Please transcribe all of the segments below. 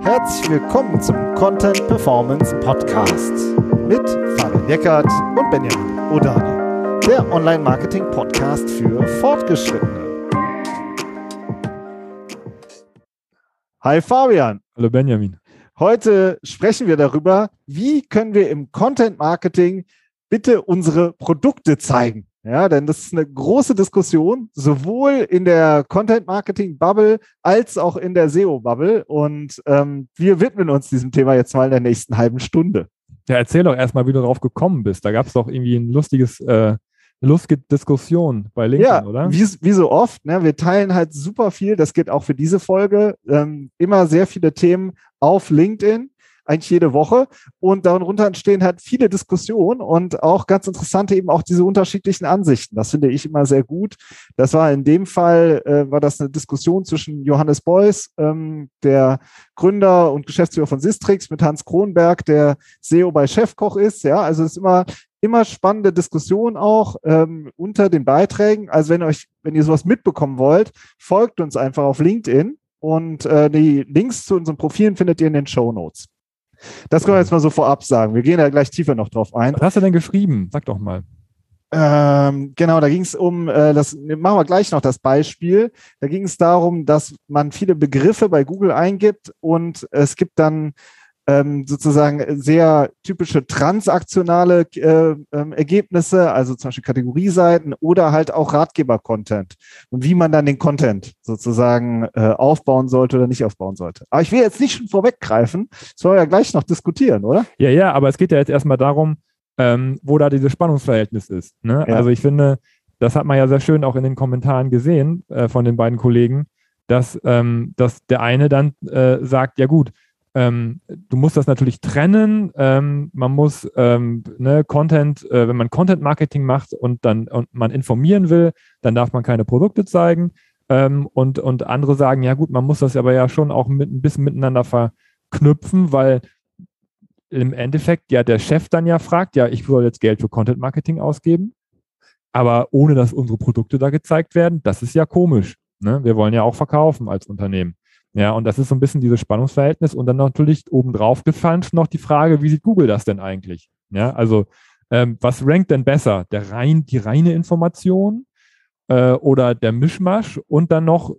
Herzlich willkommen zum Content Performance Podcast mit Fabian Eckert und Benjamin Odani, der Online-Marketing-Podcast für Fortgeschrittene. Hi Fabian. Hallo Benjamin. Heute sprechen wir darüber, wie können wir im Content Marketing bitte unsere Produkte zeigen. Ja, denn das ist eine große Diskussion, sowohl in der Content-Marketing-Bubble als auch in der SEO-Bubble. Und ähm, wir widmen uns diesem Thema jetzt mal in der nächsten halben Stunde. Ja, erzähl doch erstmal, wie du darauf gekommen bist. Da gab es doch irgendwie ein lustiges, äh, eine lustige Diskussion bei LinkedIn, ja, oder? Wie, wie so oft, ne? wir teilen halt super viel, das geht auch für diese Folge, ähm, immer sehr viele Themen auf LinkedIn eigentlich jede Woche. Und darunter entstehen halt viele Diskussionen und auch ganz interessante eben auch diese unterschiedlichen Ansichten. Das finde ich immer sehr gut. Das war in dem Fall, äh, war das eine Diskussion zwischen Johannes Beuys, ähm, der Gründer und Geschäftsführer von Sistrix, mit Hans Kronberg, der SEO bei Chefkoch ist. Ja, also es ist immer immer spannende Diskussion auch ähm, unter den Beiträgen. Also wenn euch, wenn ihr sowas mitbekommen wollt, folgt uns einfach auf LinkedIn und äh, die Links zu unseren Profilen findet ihr in den Show Notes. Das können wir jetzt mal so vorab sagen. Wir gehen da gleich tiefer noch drauf ein. Was hast du denn geschrieben? Sag doch mal. Ähm, genau, da ging es um, äh, das machen wir gleich noch das Beispiel. Da ging es darum, dass man viele Begriffe bei Google eingibt und es gibt dann ähm, sozusagen sehr typische transaktionale äh, ähm, Ergebnisse, also zum Beispiel Kategorieseiten oder halt auch Ratgeber-Content und wie man dann den Content sozusagen äh, aufbauen sollte oder nicht aufbauen sollte. Aber ich will jetzt nicht schon vorweggreifen, das wollen wir ja gleich noch diskutieren, oder? Ja, ja, aber es geht ja jetzt erstmal darum, ähm, wo da dieses Spannungsverhältnis ist. Ne? Ja. Also ich finde, das hat man ja sehr schön auch in den Kommentaren gesehen äh, von den beiden Kollegen, dass, ähm, dass der eine dann äh, sagt, ja gut, ähm, du musst das natürlich trennen. Ähm, man muss ähm, ne, Content, äh, wenn man Content Marketing macht und dann und man informieren will, dann darf man keine Produkte zeigen. Ähm, und, und andere sagen, ja gut, man muss das aber ja schon auch mit, ein bisschen miteinander verknüpfen, weil im Endeffekt ja der Chef dann ja fragt, ja, ich soll jetzt Geld für Content Marketing ausgeben, aber ohne dass unsere Produkte da gezeigt werden, das ist ja komisch. Ne? Wir wollen ja auch verkaufen als Unternehmen. Ja, und das ist so ein bisschen dieses Spannungsverhältnis und dann natürlich obendrauf gefallen noch die Frage, wie sieht Google das denn eigentlich? Ja, also ähm, was rankt denn besser? Der rein, die reine Information äh, oder der Mischmasch und dann noch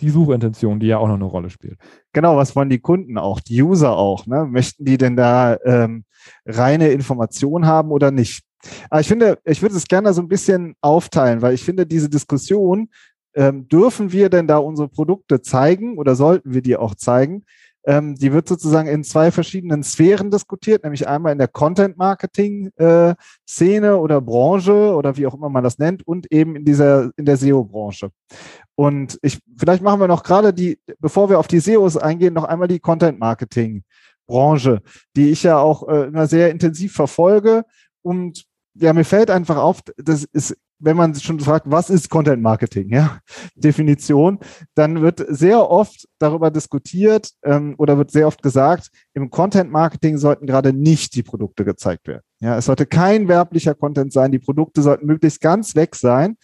die Suchintention, die ja auch noch eine Rolle spielt. Genau, was wollen die Kunden auch, die User auch? Ne? Möchten die denn da ähm, reine Information haben oder nicht? Aber ich finde, ich würde es gerne so ein bisschen aufteilen, weil ich finde, diese Diskussion ähm, dürfen wir denn da unsere Produkte zeigen oder sollten wir die auch zeigen? Ähm, die wird sozusagen in zwei verschiedenen Sphären diskutiert, nämlich einmal in der Content-Marketing-Szene äh, oder Branche oder wie auch immer man das nennt und eben in dieser, in der SEO-Branche. Und ich, vielleicht machen wir noch gerade die, bevor wir auf die SEOs eingehen, noch einmal die Content-Marketing-Branche, die ich ja auch äh, immer sehr intensiv verfolge und ja, mir fällt einfach auf, das ist wenn man schon fragt, was ist Content Marketing, ja, Definition, dann wird sehr oft darüber diskutiert ähm, oder wird sehr oft gesagt, im Content Marketing sollten gerade nicht die Produkte gezeigt werden. Ja, es sollte kein werblicher Content sein, die Produkte sollten möglichst ganz weg sein.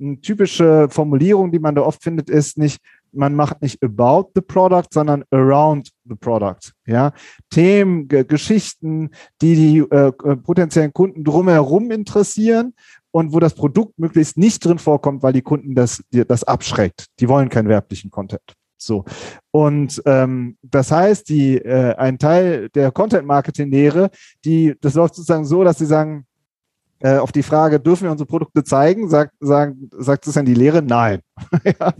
Eine typische Formulierung, die man da oft findet, ist nicht, man macht nicht about the product, sondern around the product. Ja, Themen, Geschichten, die die äh, äh potenziellen Kunden drumherum interessieren und wo das Produkt möglichst nicht drin vorkommt, weil die Kunden das, das abschreckt. Die wollen keinen werblichen Content. So. Und ähm, das heißt, die, äh, ein Teil der Content-Marketing-Lehre, das läuft sozusagen so, dass sie sagen, äh, auf die Frage, dürfen wir unsere Produkte zeigen, sagt, sagen, sagt es dann die Lehre, nein. ja,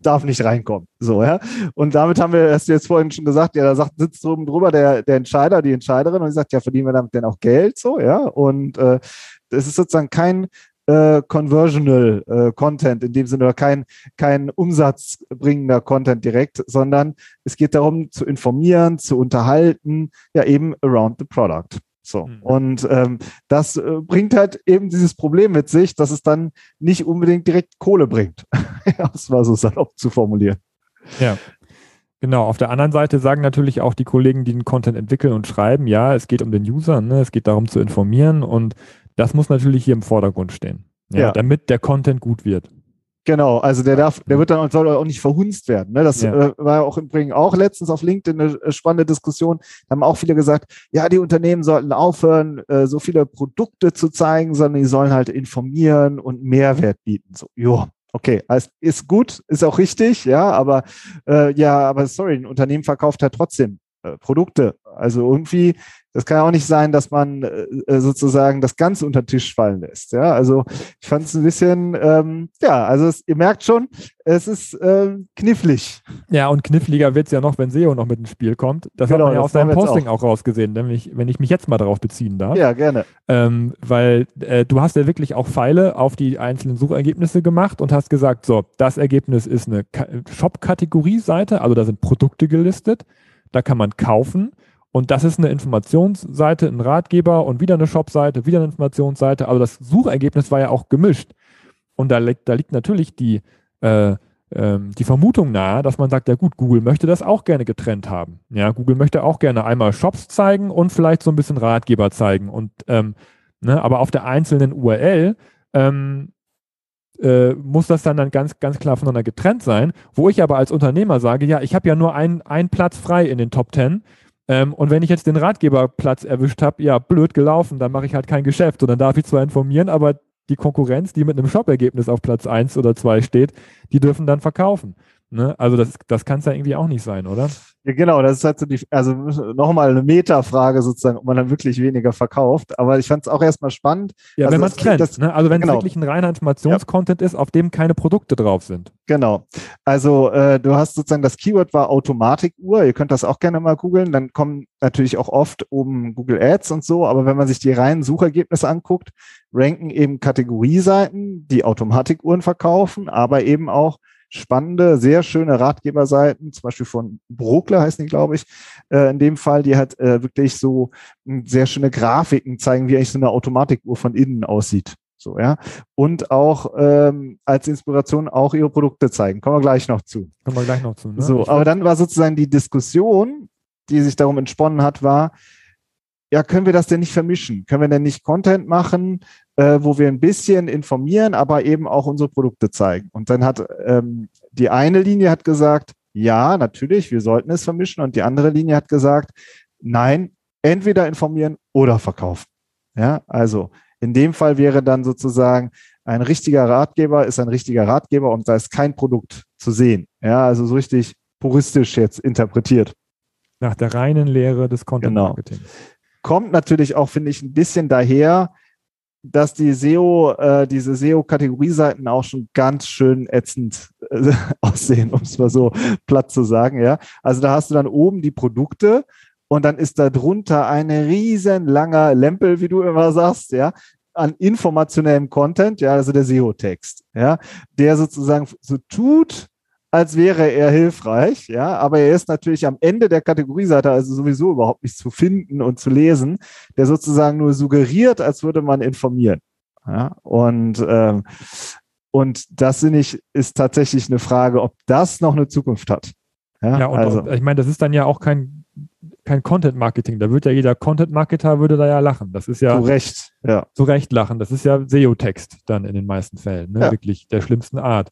darf nicht reinkommen. So, ja. Und damit haben wir, hast du jetzt vorhin schon gesagt, ja, da sagt, sitzt oben drüber der, der Entscheider, die Entscheiderin und sagt, ja, verdienen wir damit denn auch Geld? So, ja. Und äh, es ist sozusagen kein äh, conversional äh, Content in dem Sinne oder kein, kein umsatzbringender Content direkt, sondern es geht darum zu informieren, zu unterhalten, ja eben around the product. So. Mhm. Und ähm, das äh, bringt halt eben dieses Problem mit sich, dass es dann nicht unbedingt direkt Kohle bringt. das war so salopp zu formulieren. Ja. Genau, auf der anderen Seite sagen natürlich auch die Kollegen, die den Content entwickeln und schreiben, ja, es geht um den User, ne? es geht darum zu informieren und das muss natürlich hier im Vordergrund stehen, ja, ja. damit der Content gut wird. Genau, also der darf, der wird dann soll auch nicht verhunzt werden. Ne? Das ja. äh, war auch im Übrigen auch letztens auf LinkedIn eine äh, spannende Diskussion. Da haben auch viele gesagt, ja, die Unternehmen sollten aufhören, äh, so viele Produkte zu zeigen, sondern die sollen halt informieren und Mehrwert bieten. So, jo, okay, also ist gut, ist auch richtig, ja, aber äh, ja, aber sorry, ein Unternehmen verkauft halt trotzdem äh, Produkte. Also irgendwie das kann ja auch nicht sein, dass man äh, äh, sozusagen das Ganze unter den Tisch fallen lässt. Ja, also ich fand es ein bisschen, ähm, ja, also es, ihr merkt schon, es ist äh, knifflig. Ja, und kniffliger wird es ja noch, wenn SEO noch mit ins Spiel kommt. Das genau, hat man ja aus seinem Posting auch. auch. rausgesehen, nämlich wenn ich mich jetzt mal darauf beziehen darf. Ja, gerne. Ähm, weil äh, du hast ja wirklich auch Pfeile auf die einzelnen Suchergebnisse gemacht und hast gesagt, so, das Ergebnis ist eine Shop-Kategorie-Seite, also da sind Produkte gelistet, da kann man kaufen und das ist eine Informationsseite, ein Ratgeber und wieder eine Shopseite, wieder eine Informationsseite. Aber das Suchergebnis war ja auch gemischt. Und da, liegt, da liegt natürlich die, äh, ähm, die Vermutung nahe, dass man sagt, ja gut, Google möchte das auch gerne getrennt haben. Ja, Google möchte auch gerne einmal Shops zeigen und vielleicht so ein bisschen Ratgeber zeigen. Und ähm, ne, aber auf der einzelnen URL ähm, äh, muss das dann, dann ganz, ganz klar voneinander getrennt sein, wo ich aber als Unternehmer sage, ja, ich habe ja nur einen Platz frei in den Top 10 ähm, und wenn ich jetzt den Ratgeberplatz erwischt habe, ja, blöd gelaufen, dann mache ich halt kein Geschäft. Und dann darf ich zwar informieren, aber die Konkurrenz, die mit einem Shop-Ergebnis auf Platz 1 oder 2 steht, die dürfen dann verkaufen. Ne? Also das, das kann es ja irgendwie auch nicht sein, oder? Ja, genau, das ist halt so die, also nochmal eine Metafrage sozusagen, ob man dann wirklich weniger verkauft. Aber ich fand es auch erstmal spannend. Ja, also wenn man es kennt. Ne? Also wenn es genau. wirklich ein reiner Informationscontent ja. ist, auf dem keine Produkte drauf sind. Genau. Also äh, du hast sozusagen, das Keyword war Automatikuhr. Ihr könnt das auch gerne mal googeln. Dann kommen natürlich auch oft oben Google Ads und so. Aber wenn man sich die reinen Suchergebnisse anguckt, ranken eben Kategorieseiten, die Automatikuhren verkaufen, aber eben auch spannende, sehr schöne Ratgeberseiten, zum Beispiel von Brokler heißen die, glaube ich, äh, in dem Fall, die halt äh, wirklich so äh, sehr schöne Grafiken zeigen, wie eigentlich so eine Automatikuhr von innen aussieht. So, ja. Und auch ähm, als Inspiration auch ihre Produkte zeigen. Kommen wir gleich noch zu. Kommen wir gleich noch zu. Ne? So, aber dann war sozusagen die Diskussion, die sich darum entsponnen hat, war, ja, können wir das denn nicht vermischen? Können wir denn nicht Content machen, äh, wo wir ein bisschen informieren, aber eben auch unsere Produkte zeigen? Und dann hat ähm, die eine Linie hat gesagt, ja, natürlich, wir sollten es vermischen. Und die andere Linie hat gesagt, nein, entweder informieren oder verkaufen. Ja, also in dem Fall wäre dann sozusagen ein richtiger Ratgeber ist ein richtiger Ratgeber und da ist kein Produkt zu sehen. Ja, also so richtig puristisch jetzt interpretiert. Nach der reinen Lehre des Content Marketing. Genau kommt natürlich auch, finde ich, ein bisschen daher, dass die SEO, äh, diese SEO-Kategorieseiten auch schon ganz schön ätzend äh, aussehen, um es mal so platt zu sagen, ja. Also da hast du dann oben die Produkte und dann ist da drunter ein riesen langer Lempel, wie du immer sagst, ja, an informationellem Content, ja, also der SEO-Text, ja, der sozusagen so tut, als wäre er hilfreich, ja, aber er ist natürlich am Ende der Kategorieseite also sowieso überhaupt nicht zu finden und zu lesen, der sozusagen nur suggeriert, als würde man informieren. Ja, und ähm, und das finde ich ist tatsächlich eine Frage, ob das noch eine Zukunft hat. Ja, ja und also. Auch, ich meine, das ist dann ja auch kein kein Content Marketing. Da wird ja jeder Content Marketer würde da ja lachen. Das ist ja zu Recht, ja. Zu Recht lachen. Das ist ja SEO-Text dann in den meisten Fällen, ne? Ja. wirklich der schlimmsten Art.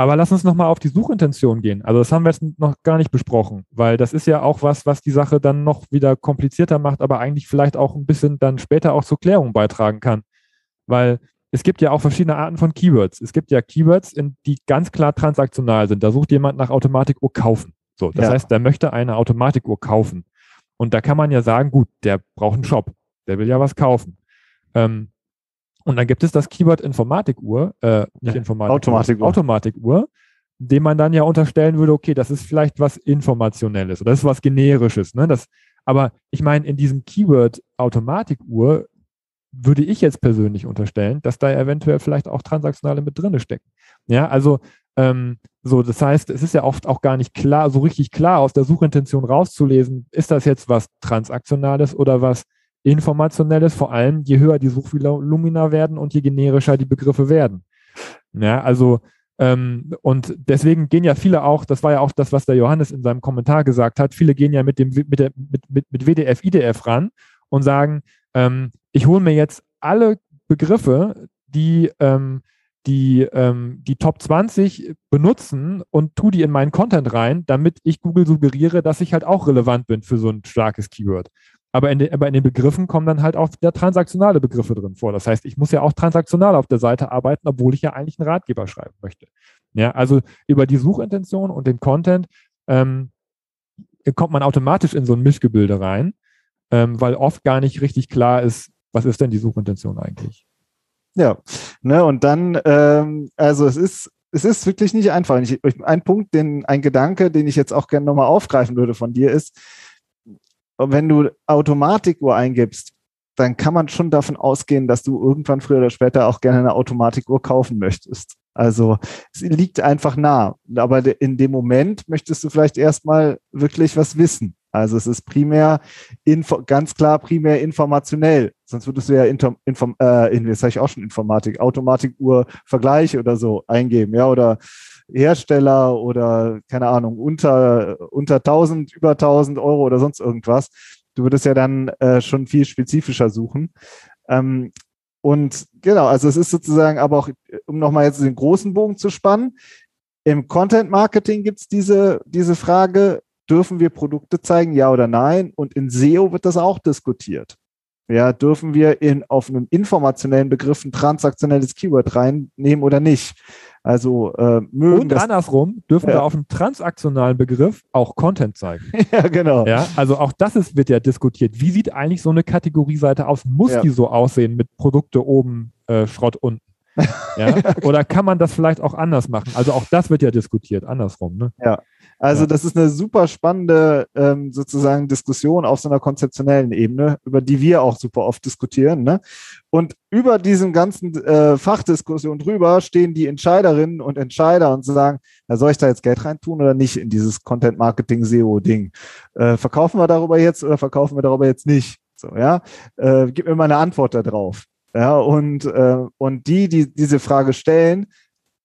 Aber lass uns nochmal auf die Suchintention gehen. Also das haben wir jetzt noch gar nicht besprochen, weil das ist ja auch was, was die Sache dann noch wieder komplizierter macht, aber eigentlich vielleicht auch ein bisschen dann später auch zur Klärung beitragen kann. Weil es gibt ja auch verschiedene Arten von Keywords. Es gibt ja Keywords, die ganz klar transaktional sind. Da sucht jemand nach Automatikuhr kaufen. So, das ja. heißt, der möchte eine Automatikuhr kaufen. Und da kann man ja sagen, gut, der braucht einen Shop. Der will ja was kaufen. Ähm, und dann gibt es das Keyword Informatikuhr, äh, nicht Informatikuhr, Automatikuhr. Automatikuhr, dem man dann ja unterstellen würde, okay, das ist vielleicht was Informationelles oder das ist was Generisches. Ne? Das, aber ich meine, in diesem Keyword Automatikuhr würde ich jetzt persönlich unterstellen, dass da eventuell vielleicht auch Transaktionale mit drin stecken. Ja, also ähm, so, das heißt, es ist ja oft auch gar nicht klar, so richtig klar aus der Suchintention rauszulesen, ist das jetzt was Transaktionales oder was Informationelles, vor allem je höher die Suchvolumina werden und je generischer die Begriffe werden. Ja, also ähm, und deswegen gehen ja viele auch, das war ja auch das, was der Johannes in seinem Kommentar gesagt hat, viele gehen ja mit dem mit, der, mit, mit, mit WDF, IDF ran und sagen, ähm, ich hole mir jetzt alle Begriffe, die ähm, die, ähm, die Top 20 benutzen und tu die in meinen Content rein, damit ich Google suggeriere, dass ich halt auch relevant bin für so ein starkes Keyword. Aber in, den, aber in den Begriffen kommen dann halt auch wieder transaktionale Begriffe drin vor. Das heißt, ich muss ja auch transaktional auf der Seite arbeiten, obwohl ich ja eigentlich einen Ratgeber schreiben möchte. Ja, also über die Suchintention und den Content ähm, kommt man automatisch in so ein Mischgebilde rein, ähm, weil oft gar nicht richtig klar ist, was ist denn die Suchintention eigentlich. Ja, ne, und dann, ähm, also es ist, es ist wirklich nicht einfach. Ich, ein Punkt, den, ein Gedanke, den ich jetzt auch gerne nochmal aufgreifen würde von dir ist, wenn du Automatikuhr eingibst, dann kann man schon davon ausgehen, dass du irgendwann früher oder später auch gerne eine Automatikuhr kaufen möchtest. Also es liegt einfach nah. Aber in dem Moment möchtest du vielleicht erstmal wirklich was wissen. Also es ist primär info, ganz klar primär informationell. Sonst würdest du ja Inter, inform, äh, jetzt sage ich auch schon Informatik, Automatikuhr Vergleich oder so eingeben, ja, oder Hersteller oder keine Ahnung, unter, unter 1000, über 1000 Euro oder sonst irgendwas. Du würdest ja dann äh, schon viel spezifischer suchen. Ähm, und genau, also es ist sozusagen aber auch, um nochmal jetzt den großen Bogen zu spannen, im Content Marketing gibt es diese, diese Frage, dürfen wir Produkte zeigen, ja oder nein? Und in SEO wird das auch diskutiert. Ja, dürfen wir in, auf einem informationellen Begriff ein transaktionelles Keyword reinnehmen oder nicht? Also äh, mögen Und andersrum dürfen ja. wir auf einem transaktionalen Begriff auch Content zeigen. ja, genau. Ja, also auch das ist, wird ja diskutiert. Wie sieht eigentlich so eine Kategorieseite aus? Muss ja. die so aussehen mit Produkte oben, äh, Schrott unten? Ja? Oder kann man das vielleicht auch anders machen? Also auch das wird ja diskutiert, andersrum. Ne? Ja, also ja. das ist eine super spannende ähm, sozusagen Diskussion auf so einer konzeptionellen Ebene, über die wir auch super oft diskutieren. Ne? Und über diesen ganzen äh, Fachdiskussion drüber stehen die Entscheiderinnen und Entscheider und sagen, na, soll ich da jetzt Geld reintun oder nicht in dieses Content Marketing SEO Ding? Äh, verkaufen wir darüber jetzt oder verkaufen wir darüber jetzt nicht? So, ja, äh, gib mir mal eine Antwort darauf. Ja, und, äh, und die, die diese Frage stellen,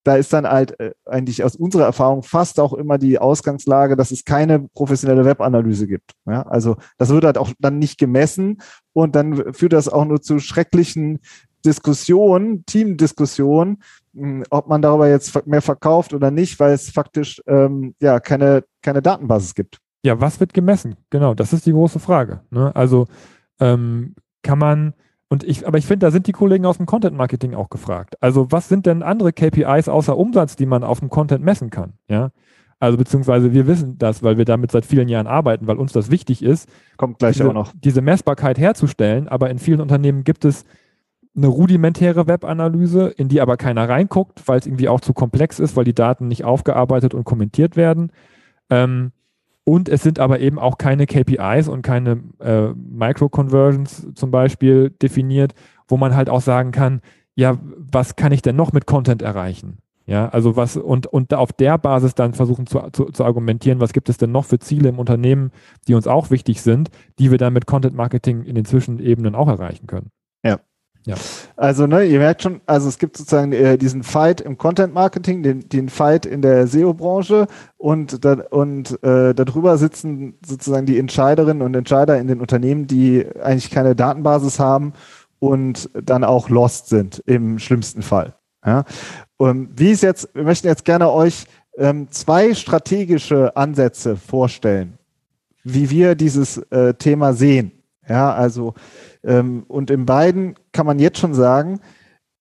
da ist dann halt äh, eigentlich aus unserer Erfahrung fast auch immer die Ausgangslage, dass es keine professionelle Webanalyse gibt. Ja, also das wird halt auch dann nicht gemessen und dann führt das auch nur zu schrecklichen Diskussionen, Teamdiskussionen, hm, ob man darüber jetzt mehr verkauft oder nicht, weil es faktisch ähm, ja keine, keine Datenbasis gibt. Ja, was wird gemessen? Genau, das ist die große Frage. Ne? Also ähm, kann man und ich, aber ich finde, da sind die Kollegen aus dem Content Marketing auch gefragt. Also, was sind denn andere KPIs außer Umsatz, die man auf dem Content messen kann? Ja. Also, beziehungsweise wir wissen das, weil wir damit seit vielen Jahren arbeiten, weil uns das wichtig ist. Kommt gleich diese, auch noch. Diese Messbarkeit herzustellen. Aber in vielen Unternehmen gibt es eine rudimentäre Webanalyse, in die aber keiner reinguckt, weil es irgendwie auch zu komplex ist, weil die Daten nicht aufgearbeitet und kommentiert werden. Ähm, und es sind aber eben auch keine KPIs und keine äh, Micro-Conversions zum Beispiel definiert, wo man halt auch sagen kann, ja, was kann ich denn noch mit Content erreichen? Ja, also was und, und auf der Basis dann versuchen zu, zu, zu argumentieren, was gibt es denn noch für Ziele im Unternehmen, die uns auch wichtig sind, die wir dann mit Content Marketing in den Zwischenebenen auch erreichen können. Ja. Also, ne, ihr merkt schon, also es gibt sozusagen äh, diesen Fight im Content Marketing, den, den Fight in der SEO-Branche und, da, und äh, darüber sitzen sozusagen die Entscheiderinnen und Entscheider in den Unternehmen, die eigentlich keine Datenbasis haben und dann auch lost sind im schlimmsten Fall. Ja. Und wie ist jetzt, wir möchten jetzt gerne euch ähm, zwei strategische Ansätze vorstellen, wie wir dieses äh, Thema sehen. Ja, also ähm, und in beiden kann man jetzt schon sagen,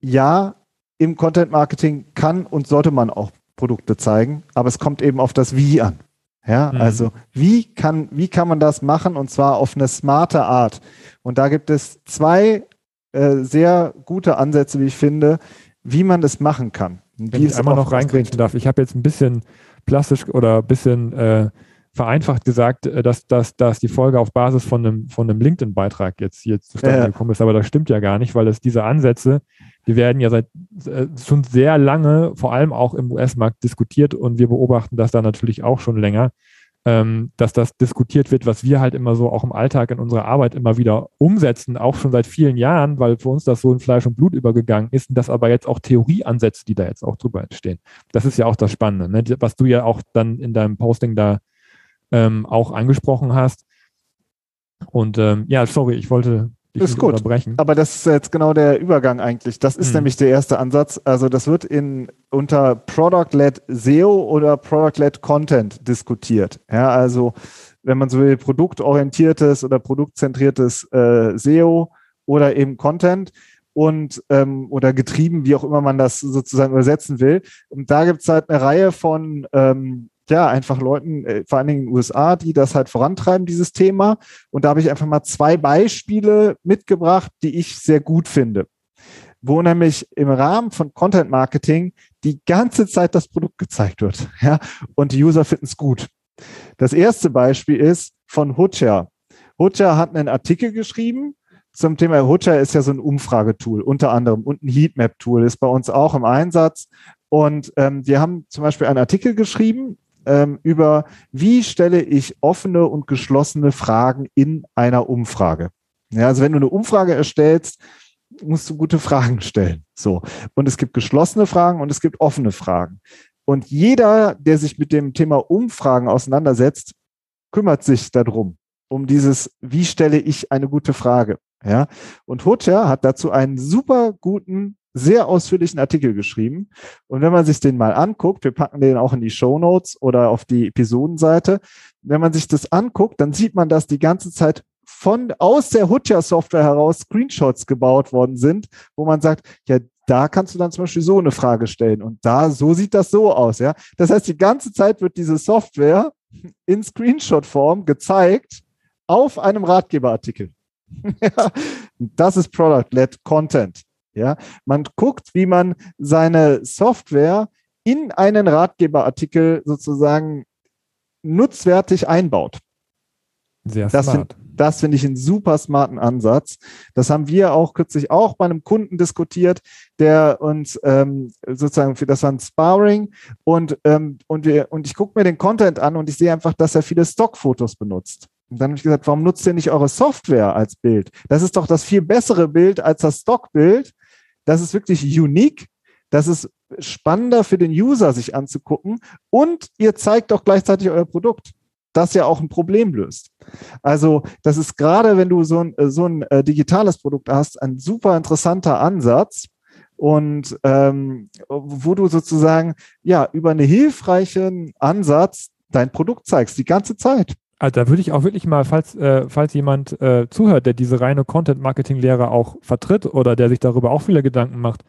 ja, im Content Marketing kann und sollte man auch Produkte zeigen, aber es kommt eben auf das Wie an. Ja, mhm. also wie kann, wie kann man das machen und zwar auf eine smarte Art? Und da gibt es zwei äh, sehr gute Ansätze, wie ich finde, wie man das machen kann. Wenn ich einmal noch reingrenzen darf, ich habe jetzt ein bisschen plastisch oder ein bisschen äh, vereinfacht gesagt, äh, dass, dass, dass die Folge auf Basis von einem, von einem LinkedIn-Beitrag jetzt hier zustande ja. gekommen ist, aber das stimmt ja gar nicht, weil es diese Ansätze, die werden ja seit äh, schon sehr lange, vor allem auch im US-Markt diskutiert und wir beobachten das da natürlich auch schon länger, ähm, dass das diskutiert wird, was wir halt immer so auch im Alltag in unserer Arbeit immer wieder umsetzen, auch schon seit vielen Jahren, weil für uns das so in Fleisch und Blut übergegangen ist und das aber jetzt auch Theorieansätze, die da jetzt auch drüber entstehen. Das ist ja auch das Spannende, ne? was du ja auch dann in deinem Posting da ähm, auch angesprochen hast. Und ähm, ja, sorry, ich wollte ist gut. unterbrechen. Aber das ist jetzt genau der Übergang eigentlich. Das ist hm. nämlich der erste Ansatz. Also das wird in unter Product-led SEO oder Product-led Content diskutiert. Ja, also wenn man so will, produktorientiertes oder produktzentriertes äh, SEO oder eben Content und ähm, oder getrieben, wie auch immer man das sozusagen übersetzen will. Und da gibt es halt eine Reihe von ähm, ja, einfach Leuten, äh, vor allen Dingen in den USA, die das halt vorantreiben, dieses Thema. Und da habe ich einfach mal zwei Beispiele mitgebracht, die ich sehr gut finde. Wo nämlich im Rahmen von Content Marketing die ganze Zeit das Produkt gezeigt wird. Ja, und die User finden es gut. Das erste Beispiel ist von Hutcher. Hutcher hat einen Artikel geschrieben zum Thema Hutcher ist ja so ein Umfragetool unter anderem und ein Heatmap-Tool ist bei uns auch im Einsatz. Und ähm, wir haben zum Beispiel einen Artikel geschrieben ähm, über, wie stelle ich offene und geschlossene Fragen in einer Umfrage. Ja, also wenn du eine Umfrage erstellst, musst du gute Fragen stellen. So. Und es gibt geschlossene Fragen und es gibt offene Fragen. Und jeder, der sich mit dem Thema Umfragen auseinandersetzt, kümmert sich darum, um dieses, wie stelle ich eine gute Frage. Ja, und Hocher hat dazu einen super guten, sehr ausführlichen Artikel geschrieben. Und wenn man sich den mal anguckt, wir packen den auch in die Show Notes oder auf die Episodenseite. Wenn man sich das anguckt, dann sieht man, dass die ganze Zeit von aus der Hutcher Software heraus Screenshots gebaut worden sind, wo man sagt, ja, da kannst du dann zum Beispiel so eine Frage stellen und da, so sieht das so aus, ja. Das heißt, die ganze Zeit wird diese Software in Screenshot-Form gezeigt auf einem Ratgeberartikel. das ist Product-led Content. Ja, man guckt, wie man seine Software in einen Ratgeberartikel sozusagen nutzwertig einbaut. Sehr das smart. Find, das finde ich einen super smarten Ansatz. Das haben wir auch kürzlich auch bei einem Kunden diskutiert, der uns ähm, sozusagen für das war ein Sparring und ähm, und wir und ich gucke mir den Content an und ich sehe einfach, dass er viele Stockfotos benutzt. Und dann habe ich gesagt, warum nutzt ihr nicht eure Software als Bild? Das ist doch das viel bessere Bild als das Stockbild. Das ist wirklich unique. Das ist spannender für den User, sich anzugucken. Und ihr zeigt doch gleichzeitig euer Produkt, das ja auch ein Problem löst. Also, das ist gerade, wenn du so ein, so ein äh, digitales Produkt hast, ein super interessanter Ansatz. Und ähm, wo du sozusagen ja über einen hilfreichen Ansatz dein Produkt zeigst, die ganze Zeit. Also da würde ich auch wirklich mal, falls, äh, falls jemand äh, zuhört, der diese reine Content-Marketing-Lehre auch vertritt oder der sich darüber auch viele Gedanken macht,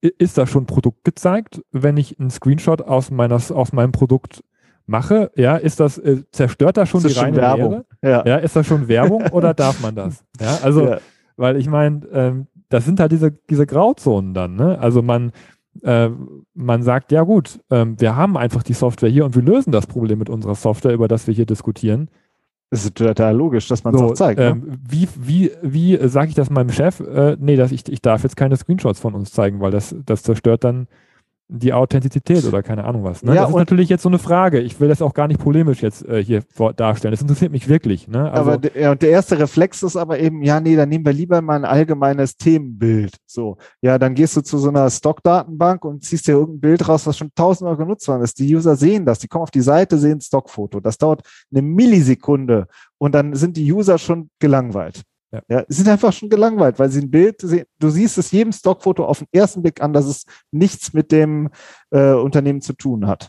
ist da schon Produkt gezeigt, wenn ich einen Screenshot aus, meiner, aus meinem Produkt mache? Ja, ist das, äh, zerstört da schon ist die reine Werbung? Lehre? Ja. ja. ist das schon Werbung oder darf man das? Ja, also, ja. weil ich meine, ähm, das sind halt diese, diese Grauzonen dann, ne? Also man, äh, man sagt, ja gut, ähm, wir haben einfach die Software hier und wir lösen das Problem mit unserer Software, über das wir hier diskutieren. Das ist total logisch, dass man es so, auch zeigt. Ähm, ne? Wie, wie, wie sage ich das meinem Chef? Äh, nee, dass ich, ich darf jetzt keine Screenshots von uns zeigen, weil das, das zerstört dann die Authentizität oder keine Ahnung was. Ne? Ja, das ist natürlich jetzt so eine Frage. Ich will das auch gar nicht polemisch jetzt äh, hier vor, darstellen. Das interessiert mich wirklich. Ne? Also, aber der, der erste Reflex ist aber eben, ja, nee, dann nehmen wir lieber mal ein allgemeines Themenbild. So, ja, dann gehst du zu so einer Stockdatenbank und ziehst dir irgendein Bild raus, was schon tausendmal genutzt worden ist. Die User sehen das, die kommen auf die Seite, sehen Stockfoto. Das dauert eine Millisekunde und dann sind die User schon gelangweilt. Ja. ja, sind einfach schon gelangweilt, weil sie ein Bild sehen. Du siehst es jedem Stockfoto auf den ersten Blick an, dass es nichts mit dem äh, Unternehmen zu tun hat.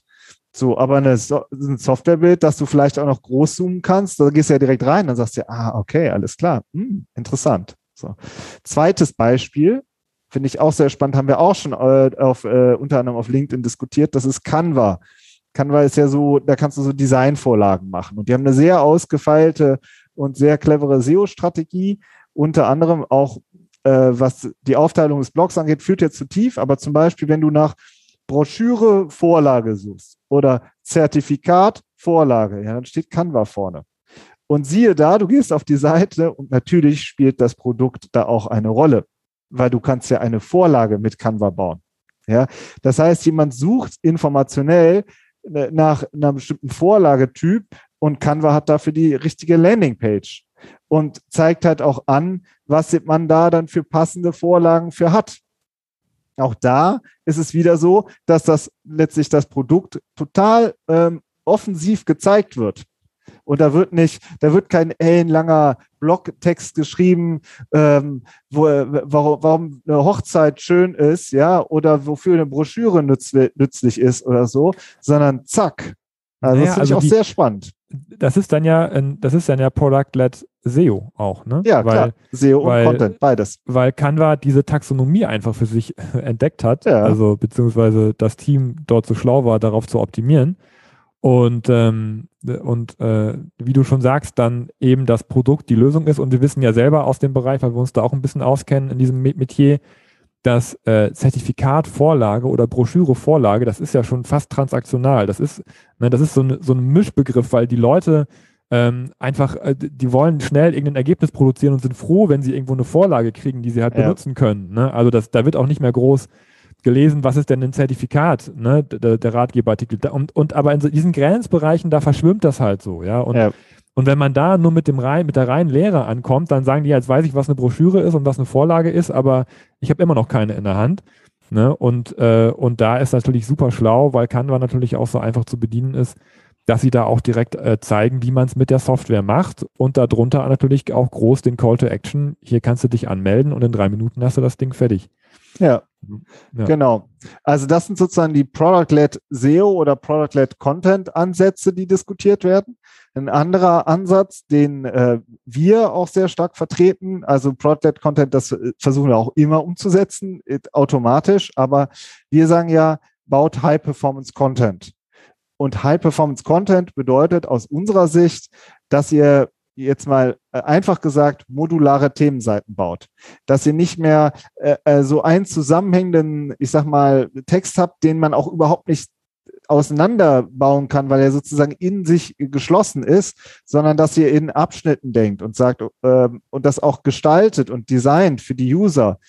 So, aber eine so ein Softwarebild, dass du vielleicht auch noch groß zoomen kannst, da gehst du ja direkt rein, dann sagst du ja, ah, okay, alles klar, hm, interessant. So. Zweites Beispiel, finde ich auch sehr spannend, haben wir auch schon äh, auf, äh, unter anderem auf LinkedIn diskutiert, das ist Canva. Canva ist ja so, da kannst du so Designvorlagen machen und die haben eine sehr ausgefeilte und sehr clevere SEO-Strategie, unter anderem auch äh, was die Aufteilung des Blogs angeht, führt jetzt zu tief, aber zum Beispiel, wenn du nach Broschüre Vorlage suchst oder Zertifikat Vorlage, ja, dann steht Canva vorne. Und siehe da, du gehst auf die Seite und natürlich spielt das Produkt da auch eine Rolle, weil du kannst ja eine Vorlage mit Canva bauen. Ja, das heißt, jemand sucht informationell äh, nach einer bestimmten Vorlagetyp, und Canva hat dafür die richtige Landingpage und zeigt halt auch an, was man da dann für passende Vorlagen für hat. Auch da ist es wieder so, dass das letztlich das Produkt total ähm, offensiv gezeigt wird. Und da wird nicht, da wird kein ellenlanger Blogtext geschrieben, ähm, wo, warum, warum eine Hochzeit schön ist, ja, oder wofür eine Broschüre nütz, nützlich ist oder so, sondern zack. Also naja, das finde also ich auch die, sehr spannend. Das ist dann ja, das ist dann ja Product-led SEO auch, ne? Ja, weil, klar. SEO weil, und Content, beides. Weil Canva diese Taxonomie einfach für sich entdeckt hat, ja. also beziehungsweise das Team dort so schlau war, darauf zu optimieren. Und, ähm, und äh, wie du schon sagst, dann eben das Produkt die Lösung ist. Und wir wissen ja selber aus dem Bereich, weil wir uns da auch ein bisschen auskennen in diesem Metier, dass äh, Zertifikat Vorlage oder Broschüre Vorlage, das ist ja schon fast transaktional. Das ist, ne, das ist so, ne, so ein Mischbegriff, weil die Leute ähm, einfach, äh, die wollen schnell irgendein Ergebnis produzieren und sind froh, wenn sie irgendwo eine Vorlage kriegen, die sie halt ja. benutzen können. Ne? Also das, da wird auch nicht mehr groß gelesen, was ist denn ein Zertifikat, ne, der, der Ratgeberartikel. Und, und aber in diesen Grenzbereichen, da verschwimmt das halt so, ja. Und, ja. und wenn man da nur mit dem rein, mit der reinen Lehre ankommt, dann sagen die, jetzt weiß ich, was eine Broschüre ist und was eine Vorlage ist, aber ich habe immer noch keine in der Hand. Ne? Und, äh, und da ist natürlich super schlau, weil Canva natürlich auch so einfach zu bedienen ist, dass sie da auch direkt äh, zeigen, wie man es mit der Software macht und darunter natürlich auch groß den Call to Action. Hier kannst du dich anmelden und in drei Minuten hast du das Ding fertig. Ja, ja. genau. Also das sind sozusagen die Product-led SEO oder Product-led Content-Ansätze, die diskutiert werden. Ein anderer Ansatz, den äh, wir auch sehr stark vertreten, also Product-led Content, das äh, versuchen wir auch immer umzusetzen, äh, automatisch, aber wir sagen ja, baut High-Performance-Content. Und High-Performance-Content bedeutet aus unserer Sicht, dass ihr jetzt mal äh, einfach gesagt modulare Themenseiten baut. Dass ihr nicht mehr äh, äh, so einen zusammenhängenden, ich sag mal, Text habt, den man auch überhaupt nicht auseinanderbauen kann, weil er sozusagen in sich geschlossen ist, sondern dass ihr in Abschnitten denkt und sagt äh, und das auch gestaltet und designt für die User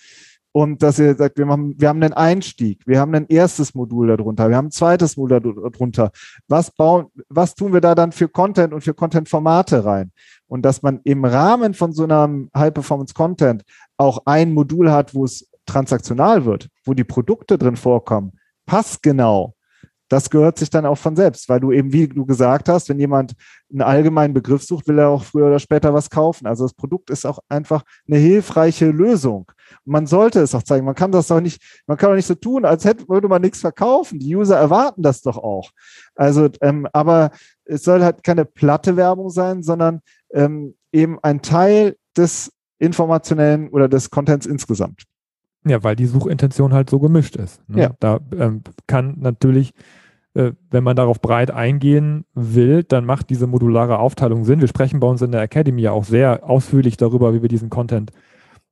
und dass ihr sagt, wir, machen, wir haben einen Einstieg, wir haben ein erstes Modul darunter, wir haben ein zweites Modul darunter. Was bauen, was tun wir da dann für Content und für Content-Formate rein? Und dass man im Rahmen von so einem High-Performance-Content auch ein Modul hat, wo es transaktional wird, wo die Produkte drin vorkommen, passgenau das gehört sich dann auch von selbst, weil du eben, wie du gesagt hast, wenn jemand einen allgemeinen Begriff sucht, will er auch früher oder später was kaufen. Also das Produkt ist auch einfach eine hilfreiche Lösung. Man sollte es auch zeigen. Man kann das doch nicht, man kann doch nicht so tun, als hätte, würde man nichts verkaufen. Die User erwarten das doch auch. Also, ähm, aber es soll halt keine platte Werbung sein, sondern ähm, eben ein Teil des informationellen oder des Contents insgesamt. Ja, weil die Suchintention halt so gemischt ist. Ne? Ja. Da ähm, kann natürlich äh, wenn man darauf breit eingehen will, dann macht diese modulare Aufteilung Sinn. Wir sprechen bei uns in der Academy ja auch sehr ausführlich darüber, wie wir diesen Content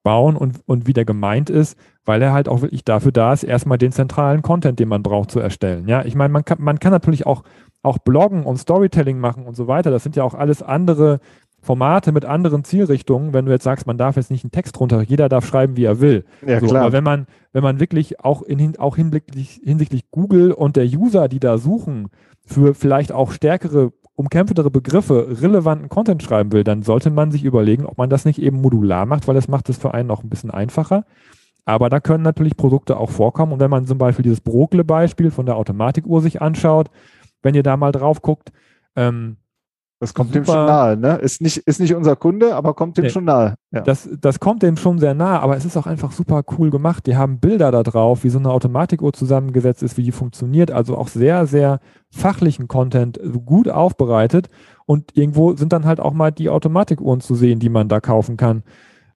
bauen und, und wie der gemeint ist, weil er halt auch wirklich dafür da ist, erstmal den zentralen Content, den man braucht, zu erstellen. Ja, ich meine, man kann, man kann natürlich auch, auch bloggen und Storytelling machen und so weiter. Das sind ja auch alles andere Formate mit anderen Zielrichtungen, wenn du jetzt sagst, man darf jetzt nicht einen Text runter, jeder darf schreiben, wie er will. Ja, so, klar. Aber wenn man, wenn man wirklich auch, in, auch hinblicklich, hinsichtlich Google und der User, die da suchen, für vielleicht auch stärkere, umkämpftere Begriffe relevanten Content schreiben will, dann sollte man sich überlegen, ob man das nicht eben modular macht, weil das macht es für einen auch ein bisschen einfacher. Aber da können natürlich Produkte auch vorkommen. Und wenn man zum Beispiel dieses Brokle-Beispiel von der Automatikuhr sich anschaut, wenn ihr da mal drauf guckt, ähm, das kommt Super. dem schon nahe, ne? Ist nicht, ist nicht unser Kunde, aber kommt dem nee, schon nahe. Ja. Das, das kommt dem schon sehr nahe, aber es ist auch einfach super cool gemacht. Die haben Bilder da drauf, wie so eine Automatikuhr zusammengesetzt ist, wie die funktioniert. Also auch sehr, sehr fachlichen Content gut aufbereitet. Und irgendwo sind dann halt auch mal die Automatikuhren zu sehen, die man da kaufen kann.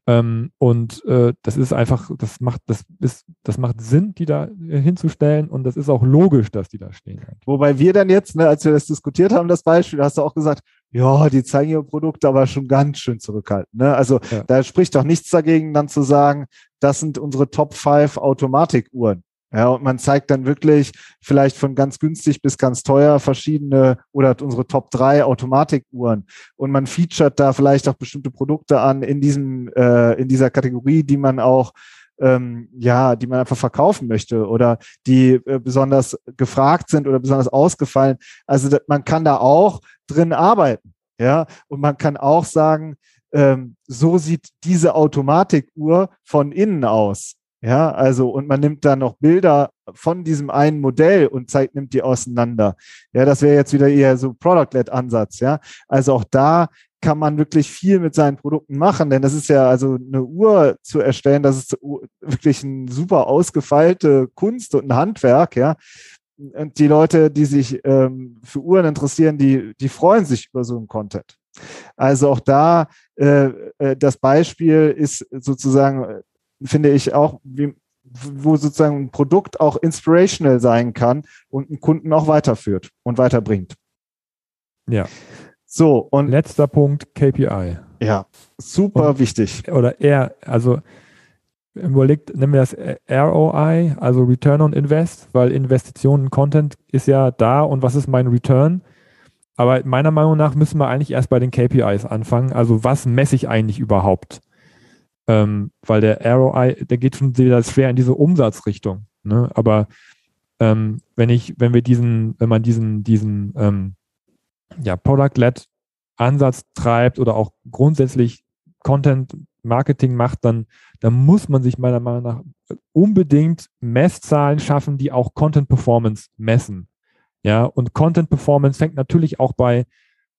Ähm, und äh, das ist einfach, das macht, das ist, das macht Sinn, die da äh, hinzustellen und das ist auch logisch, dass die da stehen. Wobei wir dann jetzt, ne, als wir das diskutiert haben, das Beispiel, hast du auch gesagt, ja, die zeigen ihre Produkte aber schon ganz schön zurückhaltend. Ne? Also ja. da spricht doch nichts dagegen, dann zu sagen, das sind unsere Top 5 Automatikuhren. Ja, und man zeigt dann wirklich vielleicht von ganz günstig bis ganz teuer verschiedene oder unsere Top 3 Automatikuhren. Und man featuret da vielleicht auch bestimmte Produkte an in diesem, äh, in dieser Kategorie, die man auch ähm, ja, die man einfach verkaufen möchte oder die äh, besonders gefragt sind oder besonders ausgefallen. Also man kann da auch drin arbeiten. Ja, und man kann auch sagen, ähm, so sieht diese Automatikuhr von innen aus. Ja, also, und man nimmt dann noch Bilder von diesem einen Modell und zeigt, nimmt die auseinander. Ja, das wäre jetzt wieder eher so Product-led-Ansatz. Ja, also auch da kann man wirklich viel mit seinen Produkten machen, denn das ist ja also eine Uhr zu erstellen, das ist wirklich ein super ausgefeilte Kunst und ein Handwerk, ja. Und die Leute, die sich ähm, für Uhren interessieren, die, die freuen sich über so einen Content. Also auch da, äh, äh, das Beispiel ist sozusagen, finde ich auch, wie, wo sozusagen ein Produkt auch inspirational sein kann und einen Kunden auch weiterführt und weiterbringt. Ja. So, und. Letzter Punkt, KPI. Ja, super und, wichtig. Oder eher, also überlegt, nehmen wir das ROI, also Return on Invest, weil Investitionen Content ist ja da und was ist mein Return? Aber meiner Meinung nach müssen wir eigentlich erst bei den KPIs anfangen. Also was messe ich eigentlich überhaupt? Ähm, weil der ROI, der geht schon wieder schwer in diese Umsatzrichtung. Ne? Aber ähm, wenn ich, wenn wir diesen, wenn man diesen, diesen ähm, ja, Product-led Ansatz treibt oder auch grundsätzlich Content Marketing macht, dann, dann muss man sich meiner Meinung nach unbedingt Messzahlen schaffen, die auch Content Performance messen. Ja, und Content Performance fängt natürlich auch bei,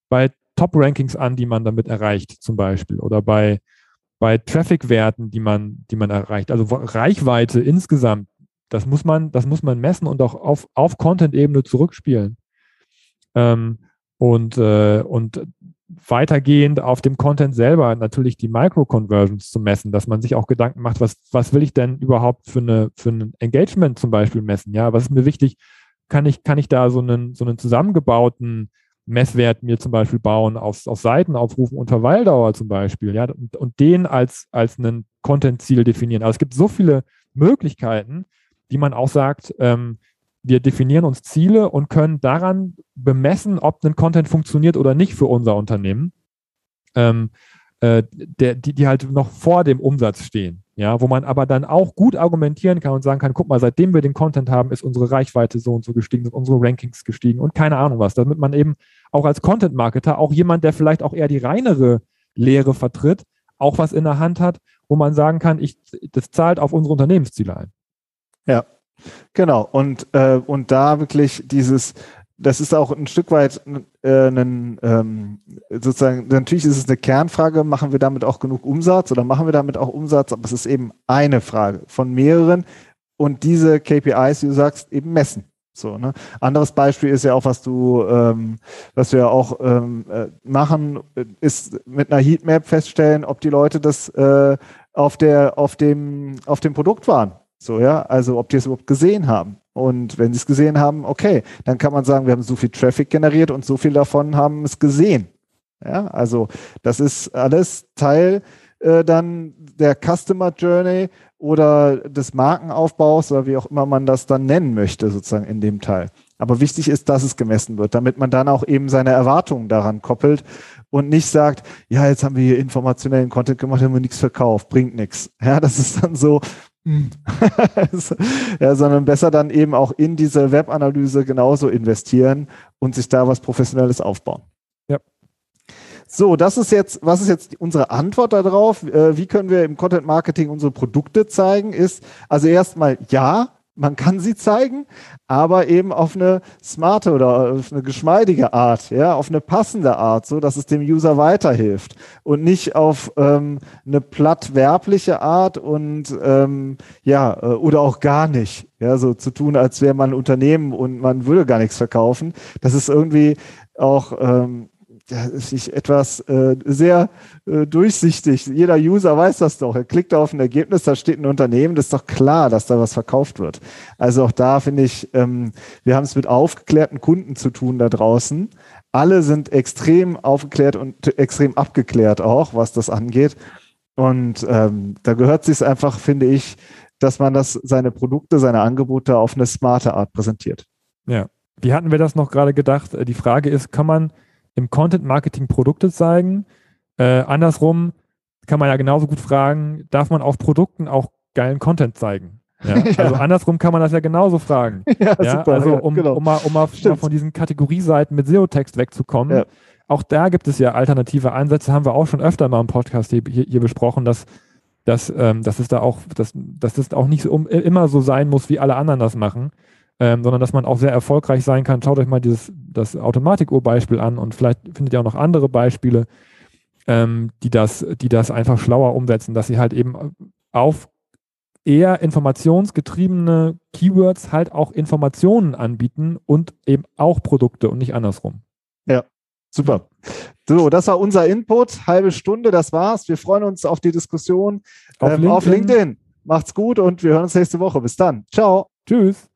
bei Top-Rankings an, die man damit erreicht, zum Beispiel, oder bei, bei Traffic-Werten, die man, die man erreicht. Also Reichweite insgesamt, das muss man, das muss man messen und auch auf, auf Content-Ebene zurückspielen. Ähm, und, äh, und weitergehend auf dem Content selber natürlich die Micro-Conversions zu messen, dass man sich auch Gedanken macht, was, was will ich denn überhaupt für, eine, für ein Engagement zum Beispiel messen? Ja, was ist mir wichtig? kann ich, kann ich da so einen, so einen zusammengebauten Messwert mir zum Beispiel bauen, auf, auf Seiten aufrufen unter Weildauer zum Beispiel, ja, und, und den als, als einen Content-Ziel definieren. Also es gibt so viele Möglichkeiten, die man auch sagt, ähm, wir definieren uns Ziele und können daran bemessen, ob ein Content funktioniert oder nicht für unser Unternehmen, ähm, äh, der, die, die halt noch vor dem Umsatz stehen ja, wo man aber dann auch gut argumentieren kann und sagen kann, guck mal, seitdem wir den Content haben, ist unsere Reichweite so und so gestiegen, sind unsere Rankings gestiegen und keine Ahnung was, damit man eben auch als Content-Marketer, auch jemand, der vielleicht auch eher die reinere Lehre vertritt, auch was in der Hand hat, wo man sagen kann, ich, das zahlt auf unsere Unternehmensziele ein. Ja, genau. Und, äh, und da wirklich dieses, das ist auch ein Stück weit äh, ein, ähm, sozusagen, natürlich ist es eine Kernfrage, machen wir damit auch genug Umsatz oder machen wir damit auch Umsatz, aber es ist eben eine Frage von mehreren und diese KPIs, wie du sagst, eben messen. So, ne? Anderes Beispiel ist ja auch, was du, ähm, was wir auch ähm, äh, machen, ist mit einer Heatmap feststellen, ob die Leute das äh, auf der, auf dem, auf dem Produkt waren. So, ja, also ob die es überhaupt gesehen haben. Und wenn sie es gesehen haben, okay, dann kann man sagen, wir haben so viel Traffic generiert und so viel davon haben es gesehen. Ja, also das ist alles Teil äh, dann der Customer Journey oder des Markenaufbaus oder wie auch immer man das dann nennen möchte, sozusagen in dem Teil. Aber wichtig ist, dass es gemessen wird, damit man dann auch eben seine Erwartungen daran koppelt und nicht sagt, ja, jetzt haben wir hier informationellen Content gemacht, haben wir nichts verkauft, bringt nichts. Ja, das ist dann so. ja, sondern besser dann eben auch in diese Webanalyse genauso investieren und sich da was Professionelles aufbauen. Ja. So, das ist jetzt, was ist jetzt unsere Antwort darauf? Äh, wie können wir im Content Marketing unsere Produkte zeigen? Ist also erstmal ja, man kann sie zeigen, aber eben auf eine smarte oder auf eine geschmeidige Art, ja, auf eine passende Art, so dass es dem User weiterhilft und nicht auf ähm, eine plattwerbliche Art und ähm, ja äh, oder auch gar nicht, ja, so zu tun, als wäre man ein Unternehmen und man würde gar nichts verkaufen. Das ist irgendwie auch ähm, ja, ist etwas äh, sehr äh, durchsichtig. Jeder User weiß das doch. Er klickt auf ein Ergebnis, da steht ein Unternehmen, das ist doch klar, dass da was verkauft wird. Also auch da finde ich, ähm, wir haben es mit aufgeklärten Kunden zu tun da draußen. Alle sind extrem aufgeklärt und extrem abgeklärt auch, was das angeht. Und ähm, da gehört sich einfach, finde ich, dass man das seine Produkte, seine Angebote auf eine smarte Art präsentiert. Ja. Wie hatten wir das noch gerade gedacht? Die Frage ist, kann man im Content Marketing Produkte zeigen. Äh, andersrum kann man ja genauso gut fragen, darf man auf Produkten auch geilen Content zeigen? Ja? ja. Also andersrum kann man das ja genauso fragen. Ja? Super, also um, genau. um, mal, um mal, mal von diesen Kategorieseiten mit SEO-Text wegzukommen. Auch da gibt es ja alternative Ansätze, haben wir auch schon öfter mal im Podcast hier, hier besprochen, dass dass, ähm, dass es da auch, dass, dass das auch nicht so, um, immer so sein muss, wie alle anderen das machen, ähm, sondern dass man auch sehr erfolgreich sein kann. Schaut euch mal dieses, das Automatikuhr-Beispiel an und vielleicht findet ihr auch noch andere Beispiele, ähm, die, das, die das einfach schlauer umsetzen, dass sie halt eben auf eher informationsgetriebene Keywords halt auch Informationen anbieten und eben auch Produkte und nicht andersrum. Ja, super. So, das war unser Input. Halbe Stunde, das war's. Wir freuen uns auf die Diskussion auf, ähm, LinkedIn. auf LinkedIn. Macht's gut und wir hören uns nächste Woche. Bis dann. Ciao. Tschüss.